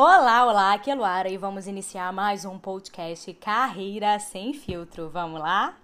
Olá, olá, aqui é Luara e vamos iniciar mais um podcast Carreira Sem Filtro. Vamos lá?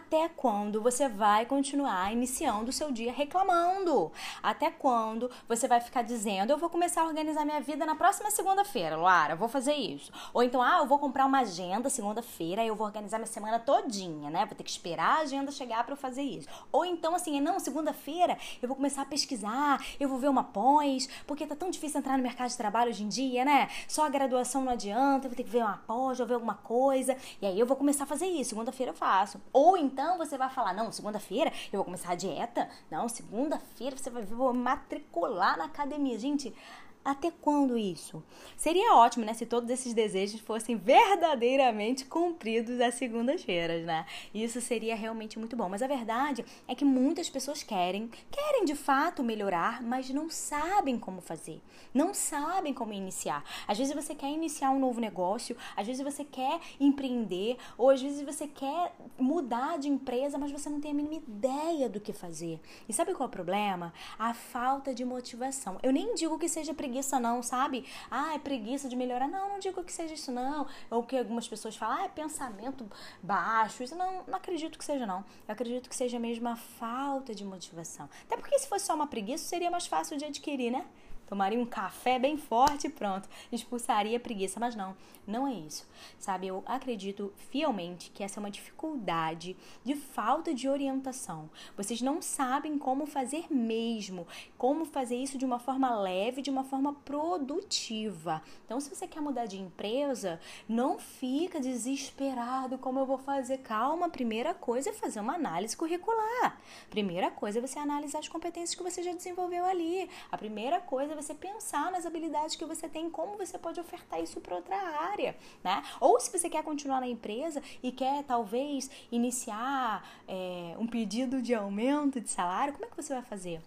Até quando você vai continuar iniciando o seu dia reclamando. Até quando você vai ficar dizendo, eu vou começar a organizar minha vida na próxima segunda-feira, Luara, vou fazer isso. Ou então, ah, eu vou comprar uma agenda segunda-feira eu vou organizar minha semana todinha, né? Vou ter que esperar a agenda chegar para eu fazer isso. Ou então, assim, não, segunda-feira eu vou começar a pesquisar, eu vou ver uma pós, porque tá tão difícil entrar no mercado de trabalho hoje em dia, né? Só a graduação não adianta, eu vou ter que ver uma pós, vou ver alguma coisa. E aí eu vou começar a fazer isso. Segunda-feira eu faço. Ou então você vai falar: não, segunda-feira eu vou começar a dieta. Não, segunda-feira você vai vou matricular na academia. Gente, até quando isso? Seria ótimo, né, se todos esses desejos fossem verdadeiramente cumpridos às segundas-feiras, né? Isso seria realmente muito bom. Mas a verdade é que muitas pessoas querem, querem de fato melhorar, mas não sabem como fazer, não sabem como iniciar. Às vezes você quer iniciar um novo negócio, às vezes você quer empreender, ou às vezes você quer mudar de empresa, mas você não tem a mínima ideia do que fazer. E sabe qual é o problema? A falta de motivação. Eu nem digo que seja preguiça preguiça, não, sabe? Ah, é preguiça de melhorar. Não, não digo que seja isso, não. Ou que algumas pessoas falam, ah, é pensamento baixo. Isso não, não acredito que seja, não. Eu acredito que seja mesmo a falta de motivação. Até porque se fosse só uma preguiça, seria mais fácil de adquirir, né? Tomaria um café bem forte e pronto, expulsaria a preguiça. Mas não, não é isso. Sabe, eu acredito fielmente que essa é uma dificuldade de falta de orientação. Vocês não sabem como fazer mesmo, como fazer isso de uma forma leve, de uma forma produtiva. Então, se você quer mudar de empresa, não fica desesperado como eu vou fazer. Calma, primeira coisa é fazer uma análise curricular. Primeira coisa é você analisar as competências que você já desenvolveu ali. A primeira coisa é você pensar nas habilidades que você tem, como você pode ofertar isso para outra área, né? Ou se você quer continuar na empresa e quer talvez iniciar é, um pedido de aumento de salário, como é que você vai fazer?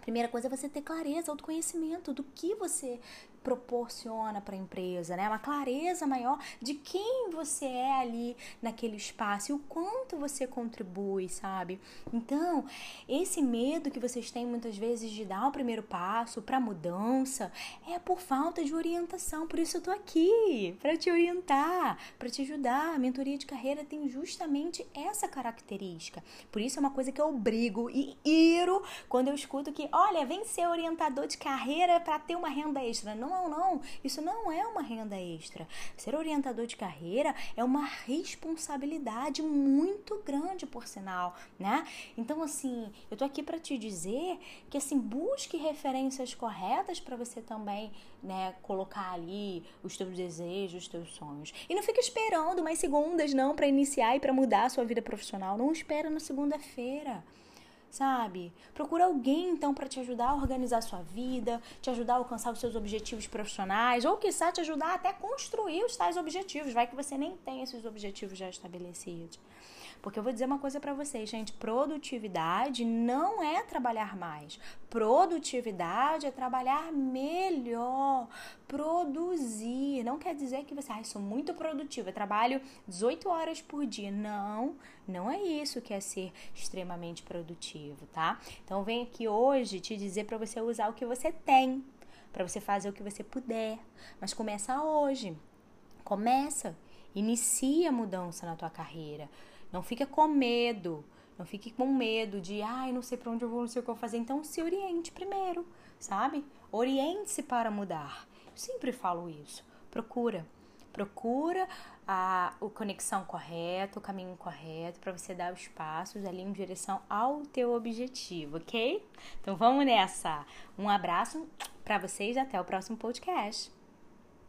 Primeira coisa é você ter clareza, autoconhecimento do que você proporciona para a empresa, né? Uma clareza maior de quem você é ali naquele espaço e o quanto você contribui, sabe? Então, esse medo que vocês têm muitas vezes de dar o primeiro passo para mudança é por falta de orientação. Por isso eu tô aqui para te orientar, para te ajudar. A mentoria de carreira tem justamente essa característica. Por isso é uma coisa que eu brigo e iro quando eu escuto que, olha, vem ser orientador de carreira para ter uma renda extra. Não não, não, isso não é uma renda extra. Ser orientador de carreira é uma responsabilidade muito grande, por sinal, né? Então, assim, eu tô aqui para te dizer que, assim, busque referências corretas para você também, né, colocar ali os teus desejos, os teus sonhos. E não fique esperando mais segundas, não, para iniciar e para mudar a sua vida profissional. Não espera na segunda-feira sabe? Procura alguém então para te ajudar a organizar sua vida, te ajudar a alcançar os seus objetivos profissionais, ou quiçá te ajudar até construir os tais objetivos, vai que você nem tem esses objetivos já estabelecidos. Porque eu vou dizer uma coisa para vocês, gente, produtividade não é trabalhar mais. Produtividade é trabalhar melhor, produzir. Não quer dizer que você, ah, sou muito produtiva, trabalho 18 horas por dia. Não, não é isso que é ser extremamente produtivo, tá? Então vem aqui hoje te dizer para você usar o que você tem, para você fazer o que você puder, mas começa hoje. Começa, inicia a mudança na tua carreira. Não fica com medo. Não fique com medo de, ai, não sei para onde eu vou, não sei o que eu vou fazer. Então se oriente primeiro, sabe? Oriente-se para mudar. Eu sempre falo isso. Procura. Procura a, a conexão correta, o caminho correto para você dar os passos ali em direção ao teu objetivo, ok? Então vamos nessa. Um abraço para vocês até o próximo podcast.